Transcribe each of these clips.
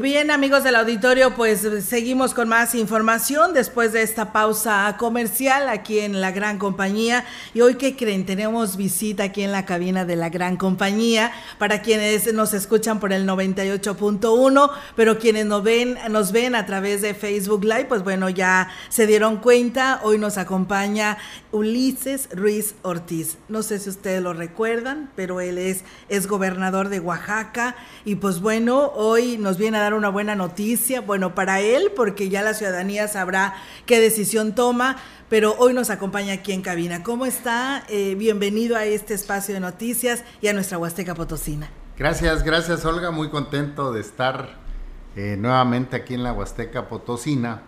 Bien, amigos del auditorio, pues seguimos con más información después de esta pausa comercial aquí en la Gran Compañía. Y hoy, ¿qué creen? Tenemos visita aquí en la cabina de la Gran Compañía para quienes nos escuchan por el 98.1, pero quienes nos ven, nos ven a través de Facebook Live, pues bueno, ya se dieron cuenta. Hoy nos acompaña Ulises Ruiz Ortiz. No sé si ustedes lo recuerdan, pero él es, es gobernador de Oaxaca. Y pues bueno, hoy nos viene a dar una buena noticia, bueno, para él, porque ya la ciudadanía sabrá qué decisión toma, pero hoy nos acompaña aquí en cabina. ¿Cómo está? Eh, bienvenido a este espacio de noticias y a nuestra Huasteca Potosina. Gracias, gracias Olga, muy contento de estar eh, nuevamente aquí en la Huasteca Potosina,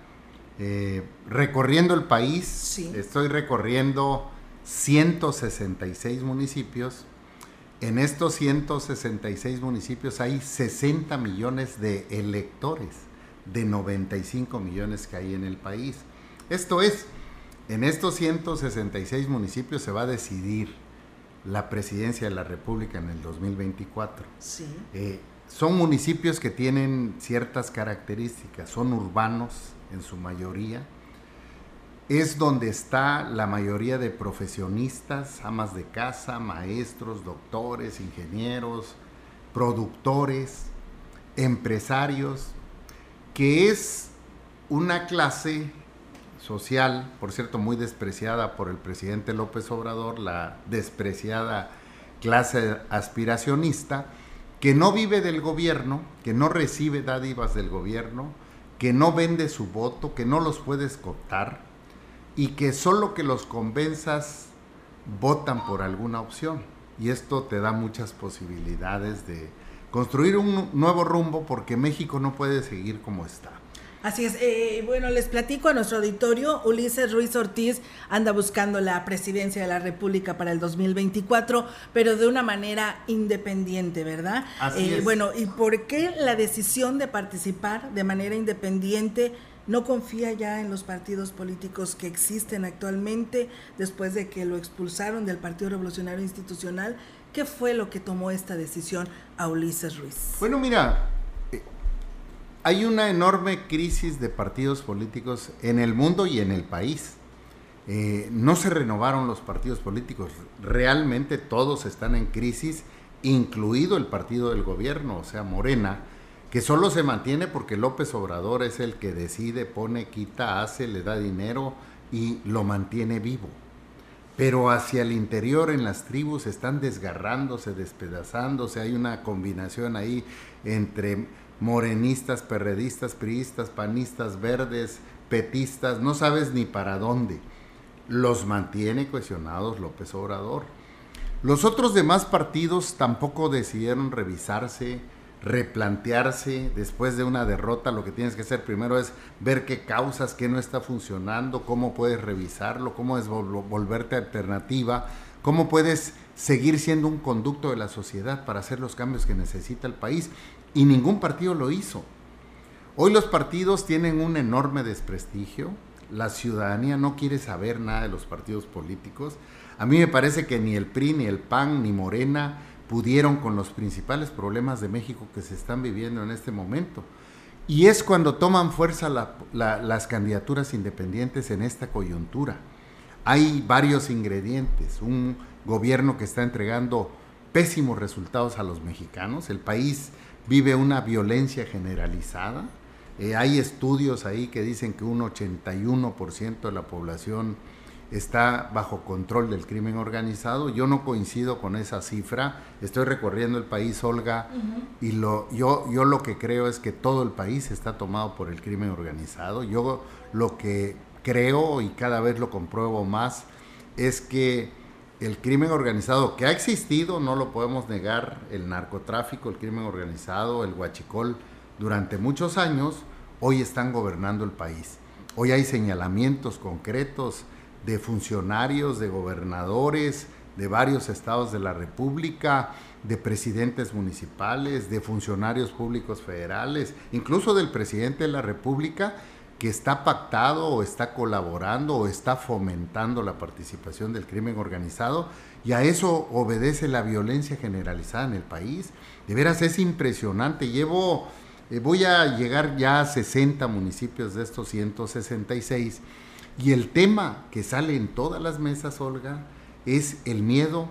eh, recorriendo el país. Estoy recorriendo 166 municipios en estos 166 municipios hay 60 millones de electores de 95 millones que hay en el país. Esto es, en estos 166 municipios se va a decidir la presidencia de la República en el 2024. Sí. Eh, son municipios que tienen ciertas características, son urbanos en su mayoría, es donde está la mayoría de profesionistas, amas de casa, maestros, doctores, ingenieros, productores, empresarios, que es una clase social, por cierto, muy despreciada por el presidente López Obrador, la despreciada clase aspiracionista, que no vive del gobierno, que no recibe dádivas del gobierno, que no vende su voto, que no los puede escotar, y que solo que los convenzas votan por alguna opción. Y esto te da muchas posibilidades de construir un nuevo rumbo porque México no puede seguir como está. Así es. Eh, bueno, les platico a nuestro auditorio. Ulises Ruiz Ortiz anda buscando la presidencia de la República para el 2024, pero de una manera independiente, ¿verdad? Así eh, es. Bueno, ¿y por qué la decisión de participar de manera independiente? No confía ya en los partidos políticos que existen actualmente después de que lo expulsaron del Partido Revolucionario Institucional. ¿Qué fue lo que tomó esta decisión a Ulises Ruiz? Bueno, mira, eh, hay una enorme crisis de partidos políticos en el mundo y en el país. Eh, no se renovaron los partidos políticos, realmente todos están en crisis, incluido el partido del gobierno, o sea, Morena, que solo se mantiene porque López Obrador es el que decide, pone, quita, hace, le da dinero y lo mantiene vivo. Pero hacia el interior en las tribus están desgarrándose, despedazándose, hay una combinación ahí entre morenistas, perredistas, priistas, panistas, verdes, petistas, no sabes ni para dónde. Los mantiene cuestionados López Obrador. Los otros demás partidos tampoco decidieron revisarse, replantearse después de una derrota, lo que tienes que hacer primero es ver qué causas, qué no está funcionando, cómo puedes revisarlo, cómo es volverte alternativa, cómo puedes seguir siendo un conducto de la sociedad para hacer los cambios que necesita el país. Y ningún partido lo hizo. Hoy los partidos tienen un enorme desprestigio, la ciudadanía no quiere saber nada de los partidos políticos. A mí me parece que ni el PRI, ni el PAN, ni Morena, pudieron con los principales problemas de México que se están viviendo en este momento. Y es cuando toman fuerza las candidaturas independientes en esta coyuntura. Hay varios ingredientes. Un gobierno que está entregando pésimos resultados a los mexicanos. El país vive una violencia generalizada. Eh, hay estudios ahí que dicen que un 81% de la población está bajo control del crimen organizado. Yo no coincido con esa cifra. Estoy recorriendo el país, Olga, y lo, yo, yo lo que creo es que todo el país está tomado por el crimen organizado. Yo lo que creo y cada vez lo compruebo más es que el crimen organizado que ha existido, no lo podemos negar, el narcotráfico, el crimen organizado, el huachicol, durante muchos años, hoy están gobernando el país. Hoy hay señalamientos concretos de funcionarios, de gobernadores, de varios estados de la República, de presidentes municipales, de funcionarios públicos federales, incluso del presidente de la República, que está pactado o está colaborando o está fomentando la participación del crimen organizado y a eso obedece la violencia generalizada en el país. De veras es impresionante. Llevo, eh, voy a llegar ya a 60 municipios de estos 166 y el tema que sale en todas las mesas, Olga, es el miedo,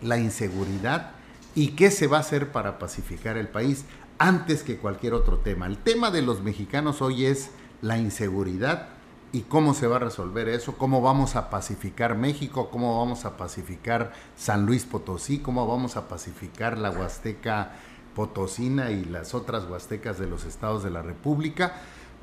la inseguridad y qué se va a hacer para pacificar el país antes que cualquier otro tema. El tema de los mexicanos hoy es la inseguridad y cómo se va a resolver eso, cómo vamos a pacificar México, cómo vamos a pacificar San Luis Potosí, cómo vamos a pacificar la Huasteca Potosina y las otras huastecas de los estados de la República,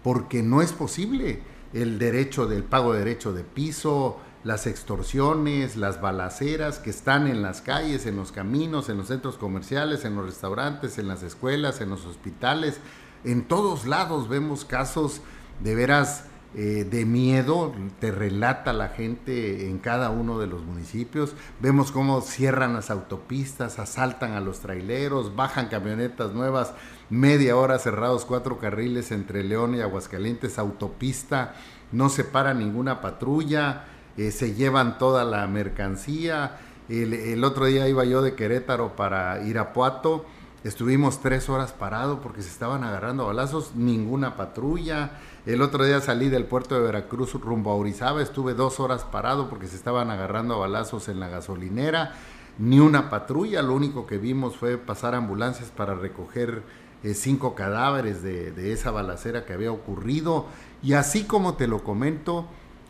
porque no es posible el derecho del pago de derecho de piso, las extorsiones, las balaceras que están en las calles, en los caminos, en los centros comerciales, en los restaurantes, en las escuelas, en los hospitales, en todos lados vemos casos de veras eh, de miedo, te relata la gente en cada uno de los municipios. Vemos cómo cierran las autopistas, asaltan a los traileros, bajan camionetas nuevas, media hora cerrados cuatro carriles entre León y Aguascalientes, autopista, no se para ninguna patrulla, eh, se llevan toda la mercancía. El, el otro día iba yo de Querétaro para Irapuato. Estuvimos tres horas parados porque se estaban agarrando balazos, ninguna patrulla. El otro día salí del puerto de Veracruz rumbo a Orizaba, estuve dos horas parado porque se estaban agarrando balazos en la gasolinera, ni una patrulla, lo único que vimos fue pasar ambulancias para recoger eh, cinco cadáveres de, esa balacera que había ocurrido. Y así como te lo comento,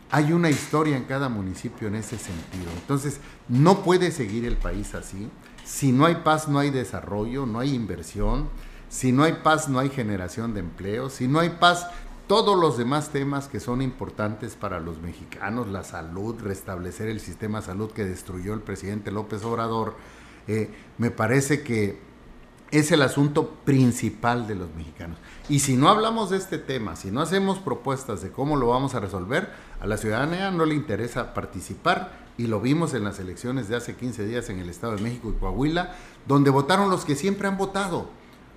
hay una historia en cada municipio en ese sentido. Entonces, no puede seguir el país así. Si no hay paz, no hay desarrollo, no hay inversión. Si no hay paz, no hay generación de empleo. Si no hay paz, todos los demás temas que son importantes para los mexicanos, la salud, restablecer el sistema de salud que destruyó el presidente López Obrador, eh, me parece que es el asunto principal de los mexicanos. Y si no hablamos de este tema, si no hacemos propuestas de cómo lo vamos a resolver, a la ciudadanía no le interesa participar y lo vimos en las elecciones de hace 15 días en el Estado de México y Coahuila, donde votaron los que siempre han votado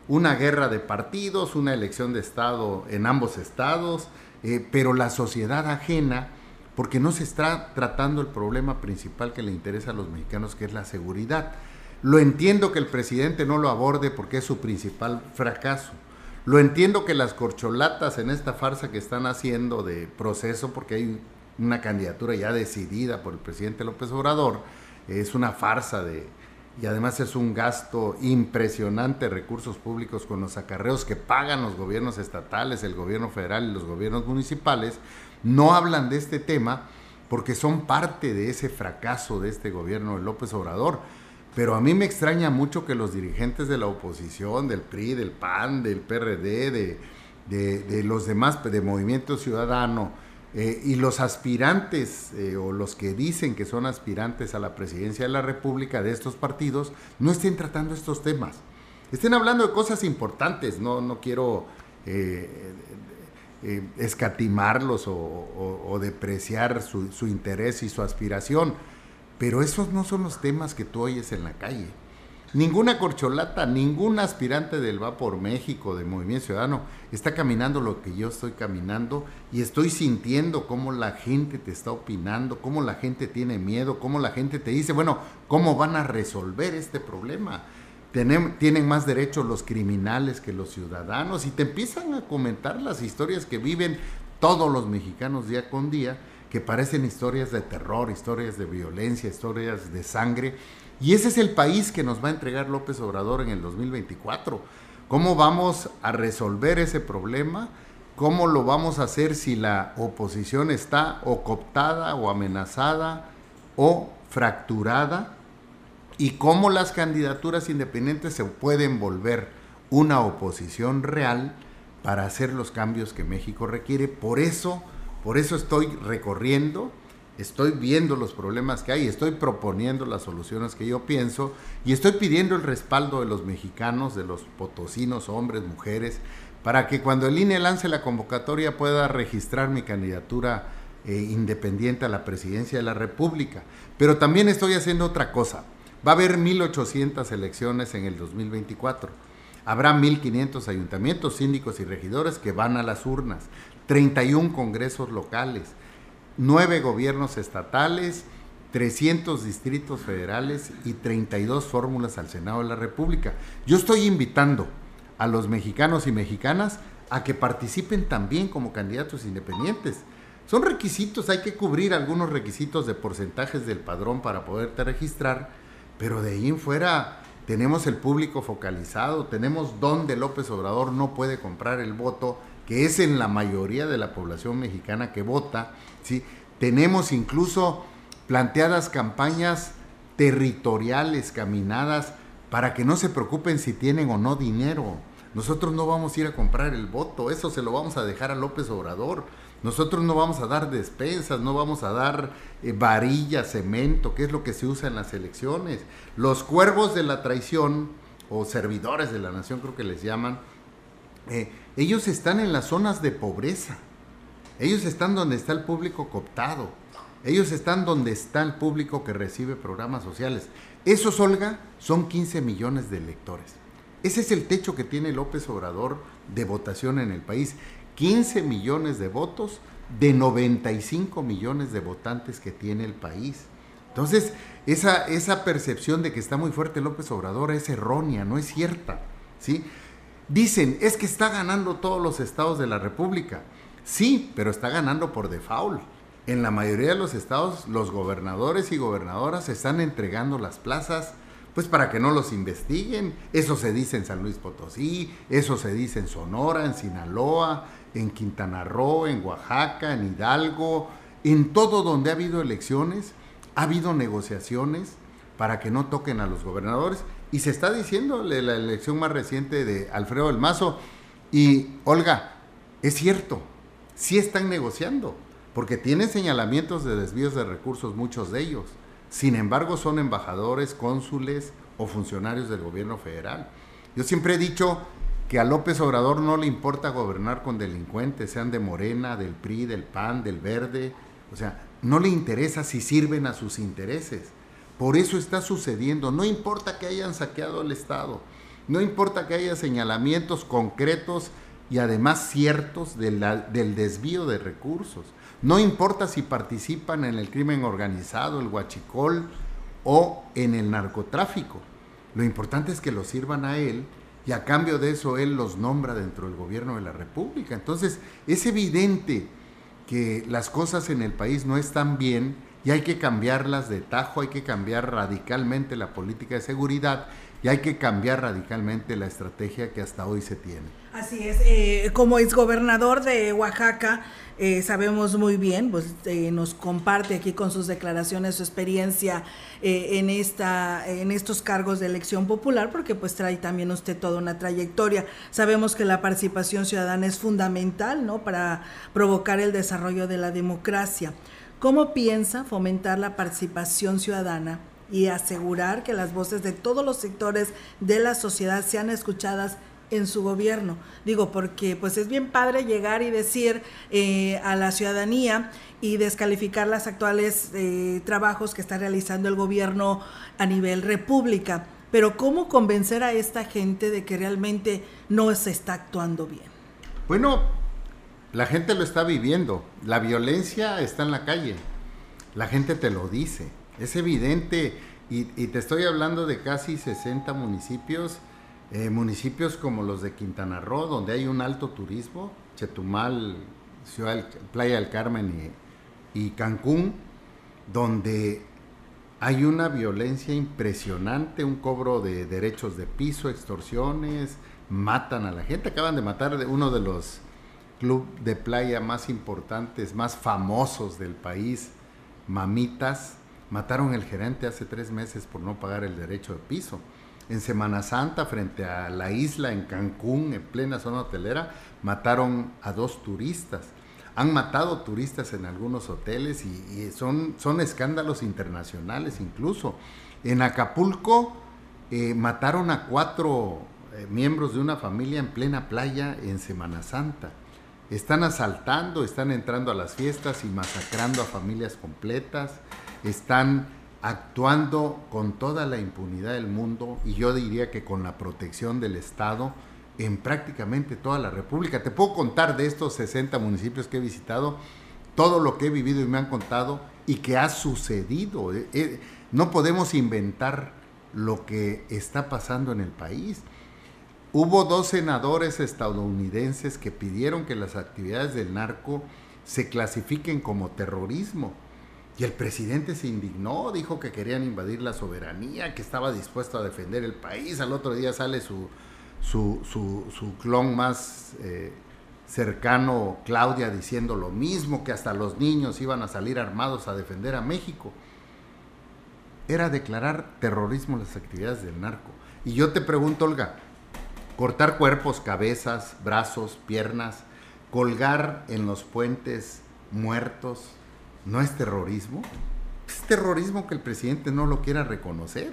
una guerra de partidos, una elección de Estado en ambos estados, eh, pero la sociedad ajena, porque no se está tratando el problema principal que le interesa a los mexicanos, que es la seguridad. Lo entiendo que el presidente no lo aborde porque es su principal fracaso. Lo entiendo que las corcholatas en esta farsa que están haciendo de proceso, porque hay una candidatura ya decidida por el presidente López Obrador, es una farsa de, y además es un gasto impresionante de recursos públicos con los acarreos que pagan los gobiernos estatales, el gobierno federal y los gobiernos municipales, no hablan de este tema porque son parte de ese fracaso de este gobierno de López Obrador. Pero a mí me extraña mucho que los dirigentes de la oposición, del PRI, del PAN, del PRD, de, los demás, de Movimiento Ciudadano, eh, y los aspirantes eh, o los que dicen que son aspirantes a la presidencia de la República de estos partidos no estén tratando estos temas. Estén hablando de cosas importantes, no, no quiero eh, escatimarlos o, depreciar su interés y su aspiración, pero esos no son los temas que tú oyes en la calle. Ninguna corcholata, ningún aspirante del Va por México, de Movimiento Ciudadano, está caminando lo que yo estoy caminando y estoy sintiendo cómo la gente te está opinando, cómo la gente tiene miedo, cómo la gente te dice, bueno, ¿cómo van a resolver este problema? Tienen, más derechos los criminales que los ciudadanos y te empiezan a comentar las historias que viven todos los mexicanos día con día, que parecen historias de terror, historias de violencia, historias de sangre y ese es el país que nos va a entregar López Obrador en el 2024. ¿Cómo vamos a resolver ese problema? ¿Cómo lo vamos a hacer si la oposición está o cooptada o amenazada o fracturada? ¿Y cómo las candidaturas independientes se pueden volver una oposición real para hacer los cambios que México requiere? Por eso, por eso estoy recorriendo estoy viendo los problemas que hay, estoy proponiendo las soluciones que yo pienso y estoy pidiendo el respaldo de los mexicanos, de los potosinos, hombres, mujeres, para que cuando el INE lance la convocatoria pueda registrar mi candidatura eh, independiente a la presidencia de la República. Pero también estoy haciendo otra cosa. Va a haber 1.800 elecciones en el 2024. Habrá 1.500 ayuntamientos, síndicos y regidores que van a las urnas, 31 congresos locales, 9 gobiernos estatales, 300 distritos federales y 32 fórmulas al Senado de la República. Yo estoy invitando a los mexicanos y mexicanas a que participen también como candidatos independientes. Son requisitos, hay que cubrir algunos requisitos de porcentajes del padrón para poderte registrar, pero de ahí en fuera tenemos el público focalizado, tenemos donde López Obrador no puede comprar el voto, que es en la mayoría de la población mexicana que vota, ¿sí? Tenemos incluso planteadas campañas territoriales, caminadas, para que no se preocupen si tienen o no dinero. Nosotros no vamos a ir a comprar el voto, eso se lo vamos a dejar a López Obrador. Nosotros no vamos a dar despensas, no vamos a dar eh, varilla, cemento, que es lo que se usa en las elecciones. Los cuervos de la traición, o servidores de la nación creo que les llaman, eh, ellos están en las zonas de pobreza. Ellos están donde está el público cooptado. Ellos están donde está el público que recibe programas sociales. Esos, Olga, son 15 millones de electores. Ese es el techo que tiene López Obrador de votación en el país. 15 millones de votos de 95 millones de votantes que tiene el país. Entonces, esa, esa percepción de que está muy fuerte López Obrador es errónea, no es cierta. ¿sí? Dicen, es que está ganando todos los estados de la República. Sí, pero está ganando por default en la mayoría de los estados los gobernadores y gobernadoras están entregando las plazas pues para que no los investiguen. Eso se dice en San Luis Potosí, eso se dice en Sonora, en Sinaloa, en Quintana Roo, en Oaxaca, en Hidalgo, en todo donde ha habido elecciones, ha habido negociaciones para que no toquen a los gobernadores. Y se está diciendo la elección más reciente de Alfredo del Mazo. Y Olga, es cierto, sí están negociando porque tienen señalamientos de desvíos de recursos muchos de ellos. Sin embargo, son embajadores, cónsules o funcionarios del gobierno federal. Yo siempre he dicho que a López Obrador no le importa gobernar con delincuentes, sean de Morena, del PRI, del PAN, del Verde. O sea, no le interesa si sirven a sus intereses. Por eso está sucediendo. No importa que hayan saqueado el Estado. No importa que haya señalamientos concretos y además ciertos del desvío de recursos. No importa si participan en el crimen organizado, el huachicol o en el narcotráfico. Lo importante es que lo sirvan a él y a cambio de eso él los nombra dentro del gobierno de la República. Entonces es evidente que las cosas en el país no están bien y hay que cambiarlas de tajo, hay que cambiar radicalmente la política de seguridad y hay que cambiar radicalmente la estrategia que hasta hoy se tiene. Así es, eh, como exgobernador de Oaxaca, eh, sabemos muy bien, pues eh, nos comparte aquí con sus declaraciones su experiencia eh, en esta, en estos cargos de elección popular, porque pues trae también usted toda una trayectoria. Sabemos que la participación ciudadana es fundamental, ¿no? Para provocar el desarrollo de la democracia. ¿Cómo piensa fomentar la participación ciudadana y asegurar que las voces de todos los sectores de la sociedad sean escuchadas en su gobierno. Digo, porque pues es bien padre llegar y decir eh, a la ciudadanía y descalificar los actuales eh, trabajos que está realizando el gobierno a nivel república. Pero ¿cómo convencer a esta gente de que realmente no se está actuando bien? Bueno, la gente lo está viviendo. La violencia está en la calle. La gente te lo dice. Es evidente. Y, y te estoy hablando de casi 60 municipios eh, municipios como los de Quintana Roo, donde hay un alto turismo, Chetumal, Ciudad, Playa del Carmen y, Cancún, donde hay una violencia impresionante, un cobro de derechos de piso, extorsiones, matan a la gente. Acaban de matar uno de los clubes de playa más importantes, más famosos del país, Mamitas. Mataron el gerente hace tres meses por no pagar el derecho de piso en Semana Santa frente a la isla en Cancún, en plena zona hotelera, mataron a dos turistas. Han matado turistas en algunos hoteles y, son, son escándalos internacionales incluso. En Acapulco eh, mataron a cuatro eh, miembros de una familia en plena playa en Semana Santa. Están asaltando, están entrando a las fiestas y masacrando a familias completas, están actuando con toda la impunidad del mundo y yo diría que con la protección del Estado en prácticamente toda la República. Te puedo contar de estos 60 municipios que he visitado, todo lo que he vivido y me han contado y que ha sucedido. Eh, eh, no podemos inventar lo que está pasando en el país. Hubo dos senadores estadounidenses que pidieron que las actividades del narco se clasifiquen como terrorismo. Y el presidente se indignó, dijo que querían invadir la soberanía, que estaba dispuesto a defender el país. Al otro día sale su, su, su, clon más eh, cercano, Claudia, diciendo lo mismo, que hasta los niños iban a salir armados a defender a México. Era declarar terrorismo las actividades del narco. Y yo te pregunto, Olga, cortar cuerpos, cabezas, brazos, piernas, colgar en los puentes muertos, ¿no es terrorismo? Es terrorismo que el presidente no lo quiera reconocer.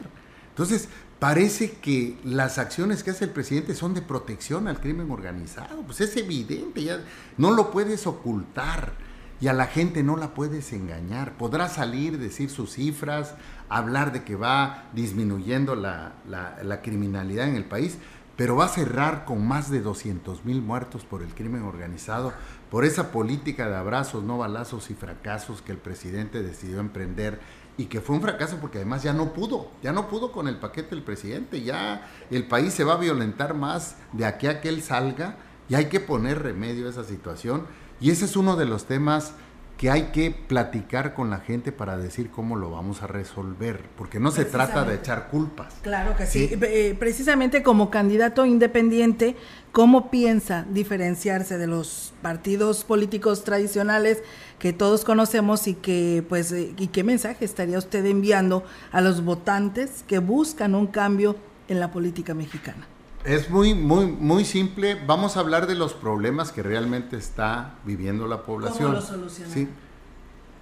Entonces, parece que las acciones que hace el presidente son de protección al crimen organizado. Pues es evidente, ya no lo puedes ocultar y a la gente no la puedes engañar. Podrá salir, decir sus cifras, hablar de que va disminuyendo la, la criminalidad en el país, pero va a cerrar con más de 200 mil muertos por el crimen organizado, por esa política de abrazos, no balazos y fracasos que el presidente decidió emprender y que fue un fracaso porque además ya no pudo, ya no pudo con el paquete del presidente, ya el país se va a violentar más de aquí a que él salga y hay que poner remedio a esa situación. Y ese es uno de los temas que hay que platicar con la gente para decir cómo lo vamos a resolver, porque no se trata de echar culpas. Claro que sí. Eh, precisamente como candidato independiente, ¿cómo piensa diferenciarse de los partidos políticos tradicionales que todos conocemos y que pues eh, y qué mensaje estaría usted enviando a los votantes que buscan un cambio en la política mexicana? Es muy, muy, muy simple. Vamos a hablar de los problemas que realmente está viviendo la población. ¿Cómo lo ¿Sí?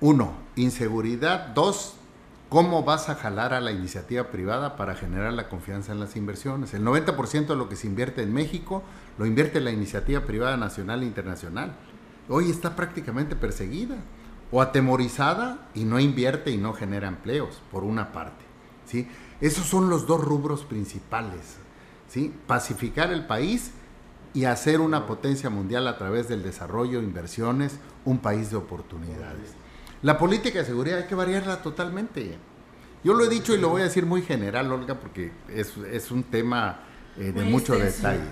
Uno, inseguridad. Dos, cómo vas a jalar a la iniciativa privada para generar la confianza en las inversiones. El 90% de lo que se invierte en México lo invierte la iniciativa privada nacional e internacional hoy está prácticamente perseguida o atemorizada y no invierte y no genera empleos, por una parte. ¿sí? Esos son los dos rubros principales. ¿Sí? Pacificar el país y hacer una potencia mundial a través del desarrollo, inversiones, un país de oportunidades. La política de seguridad hay que variarla totalmente. Yo lo he dicho y lo voy a decir muy general, Olga, porque es, un tema eh, de mucho detalle.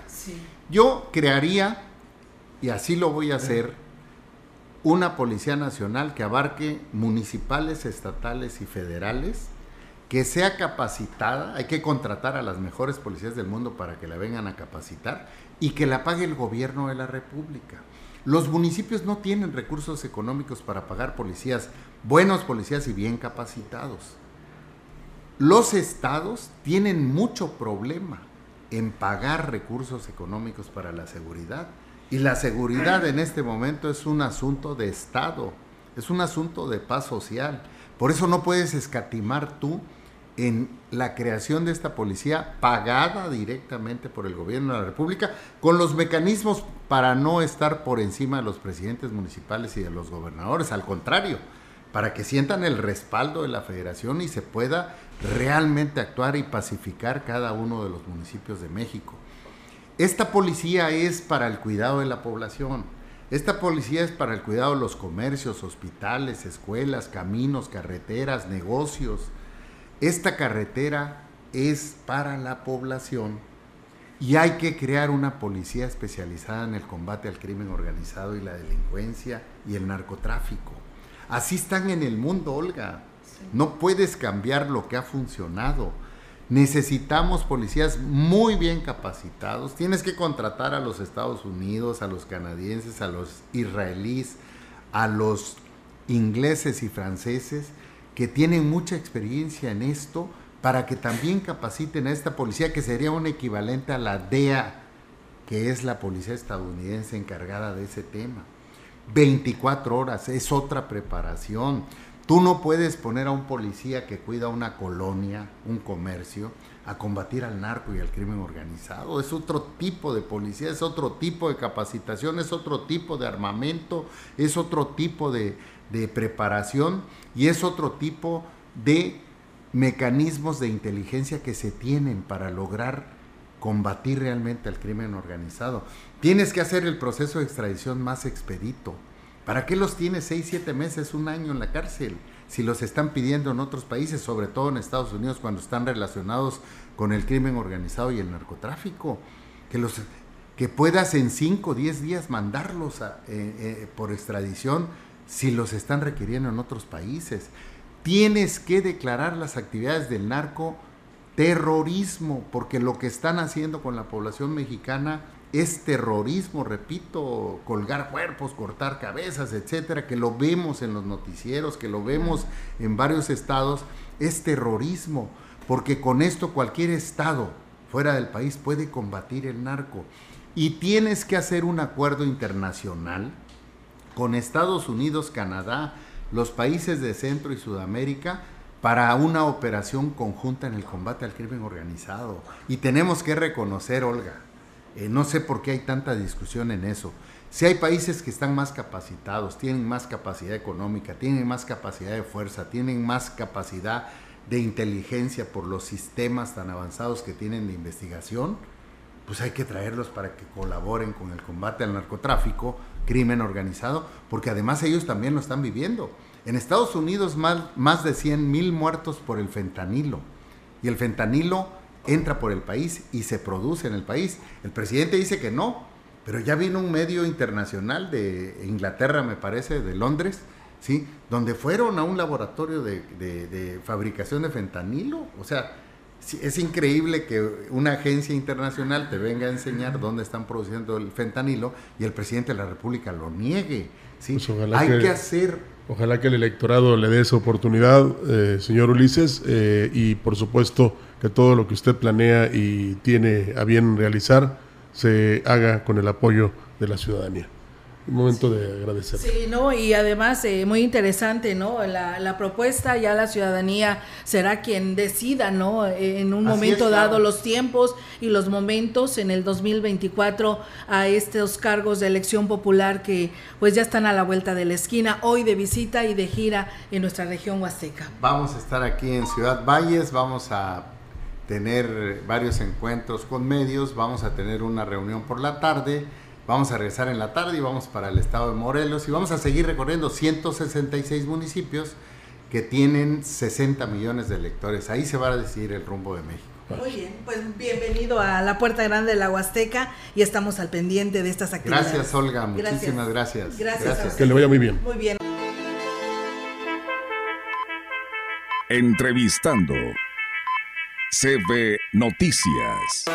Yo crearía, y así lo voy a hacer, una Policía Nacional que abarque municipales, estatales y federales, que sea capacitada, hay que contratar a las mejores policías del mundo para que la vengan a capacitar y que la pague el gobierno de la República. Los municipios no tienen recursos económicos para pagar policías, buenos policías y bien capacitados. Los estados tienen mucho problema en pagar recursos económicos para la seguridad y la seguridad en este momento es un asunto de Estado, es un asunto de paz social. Por eso no puedes escatimar tú en la creación de esta policía pagada directamente por el gobierno de la República, con los mecanismos para no estar por encima de los presidentes municipales y de los gobernadores, al contrario, para que sientan el respaldo de la federación y se pueda realmente actuar y pacificar cada uno de los municipios de México. Esta policía es para el cuidado de la población. Esta policía es para el cuidado de los comercios, hospitales, escuelas, caminos, carreteras, negocios. Esta carretera es para la población y hay que crear una policía especializada en el combate al crimen organizado y la delincuencia y el narcotráfico. Así están en el mundo, Olga. No puedes cambiar lo que ha funcionado. Necesitamos policías muy bien capacitados. Tienes que contratar a los Estados Unidos, a los canadienses, a los israelíes, a los ingleses y franceses que tienen mucha experiencia en esto para que también capaciten a esta policía que sería un equivalente a la DEA, que es la policía estadounidense encargada de ese tema. 24 horas, es otra preparación. Tú no puedes poner a un policía que cuida una colonia, un comercio, a combatir al narco y al crimen organizado. Es otro tipo de policía, es otro tipo de capacitación, es otro tipo de armamento, es otro tipo de, preparación y es otro tipo de mecanismos de inteligencia que se tienen para lograr combatir realmente al crimen organizado. Tienes que hacer el proceso de extradición más expedito. ¿Para qué los tienes seis, siete meses, un año en la cárcel? Si los están pidiendo en otros países, sobre todo en Estados Unidos, cuando están relacionados con el crimen organizado y el narcotráfico. Que, los, que puedas en cinco o diez días mandarlos eh, eh, por extradición si los están requiriendo en otros países. Tienes que declarar las actividades del narco terrorismo, porque lo que están haciendo con la población mexicana es terrorismo, repito, colgar cuerpos, cortar cabezas, etcétera, que lo vemos en los noticieros, que lo vemos en varios estados, es terrorismo, porque con esto cualquier estado fuera del país puede combatir el narco. Y tienes que hacer un acuerdo internacional con Estados Unidos, Canadá, los países de Centro y Sudamérica para una operación conjunta en el combate al crimen organizado. Y tenemos que reconocer, Olga, eh, no sé por qué hay tanta discusión en eso. Si hay países que están más capacitados, tienen más capacidad económica, tienen más capacidad de fuerza, tienen más capacidad de inteligencia por los sistemas tan avanzados que tienen de investigación, pues hay que traerlos para que colaboren con el combate al narcotráfico, crimen organizado, porque además ellos también lo están viviendo. En Estados Unidos más, más de 100 mil muertos por el fentanilo. Y el fentanilo entra por el país y se produce en el país. El presidente dice que no, pero ya vino un medio internacional de Inglaterra, me parece, de Londres, ¿sí? donde fueron a un laboratorio de, de fabricación de fentanilo. O sea, es increíble que una agencia internacional te venga a enseñar dónde están produciendo el fentanilo y el presidente de la República lo niegue. ¿sí? Pues Hay que, hacer... Ojalá que el electorado le dé esa oportunidad, eh, señor Ulises, eh, y por supuesto que todo lo que usted planea y tiene a bien realizar se haga con el apoyo de la ciudadanía un momento de agradecer. Sí, ¿no? Y además, eh, muy interesante, ¿no? La, la, propuesta, ya la ciudadanía será quien decida, ¿no? En un momento dado los tiempos y los momentos en el 2024 a estos cargos de elección popular que pues ya están a la vuelta de la esquina, hoy de visita y de gira en nuestra región huasteca. Vamos a estar aquí en Ciudad Valles, vamos a tener varios encuentros con medios, vamos a tener una reunión por la tarde Vamos a regresar en la tarde y vamos para el estado de Morelos y vamos a seguir recorriendo 166 municipios que tienen 60 millones de electores. Ahí se va a decidir el rumbo de México. Muy bien, pues bienvenido a la Puerta Grande de la Huasteca y estamos al pendiente de estas actividades. Gracias, Olga. Muchísimas gracias. Gracias. Que le vaya muy bien. Muy bien. Entrevistando CB Noticias.